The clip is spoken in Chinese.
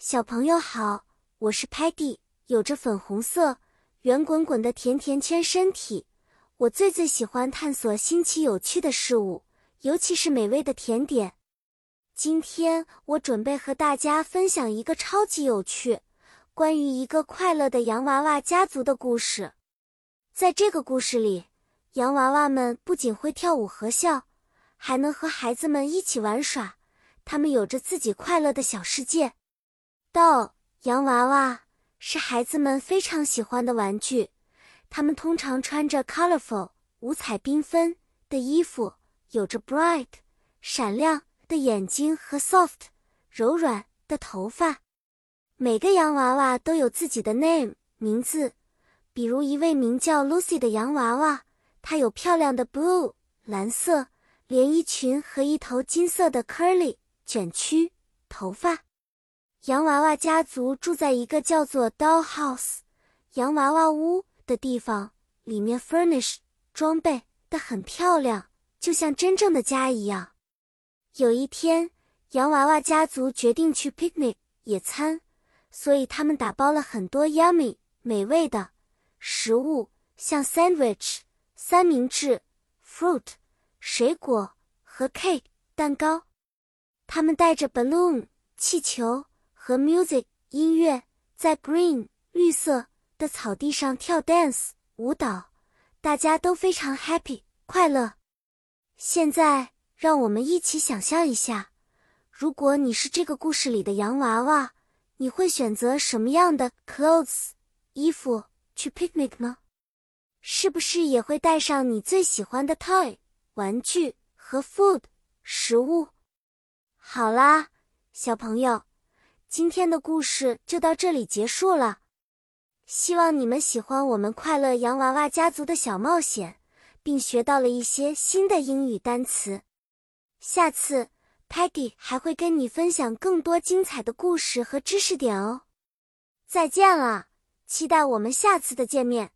小朋友好，我是 Patty，有着粉红色、圆滚滚的甜甜圈身体。我最最喜欢探索新奇有趣的事物，尤其是美味的甜点。今天我准备和大家分享一个超级有趣、关于一个快乐的洋娃娃家族的故事。在这个故事里，洋娃娃们不仅会跳舞和笑，还能和孩子们一起玩耍。他们有着自己快乐的小世界。Doll 洋娃娃是孩子们非常喜欢的玩具，他们通常穿着 colorful 五彩缤纷的衣服，有着 bright 闪亮的眼睛和 soft 柔软的头发。每个洋娃娃都有自己的 name 名字，比如一位名叫 Lucy 的洋娃娃，她有漂亮的 blue 蓝色连衣裙和一头金色的 curly 卷曲头发。洋娃娃家族住在一个叫做 Doll House 洋娃娃屋的地方，里面 furnish 装备的很漂亮，就像真正的家一样。有一天，洋娃娃家族决定去 picnic 野餐，所以他们打包了很多 yummy 美味的食物，像 sandwich 三明治、fruit 水果和 cake 蛋糕。他们带着 balloon 气球。和 music 音乐在 green 绿色的草地上跳 dance 舞蹈，大家都非常 happy 快乐。现在，让我们一起想象一下，如果你是这个故事里的洋娃娃，你会选择什么样的 clothes 衣服去 picnic 呢？是不是也会带上你最喜欢的 toy 玩具和 food 食物？好啦，小朋友。今天的故事就到这里结束了，希望你们喜欢我们快乐洋娃娃家族的小冒险，并学到了一些新的英语单词。下次 Peggy 还会跟你分享更多精彩的故事和知识点哦。再见了，期待我们下次的见面。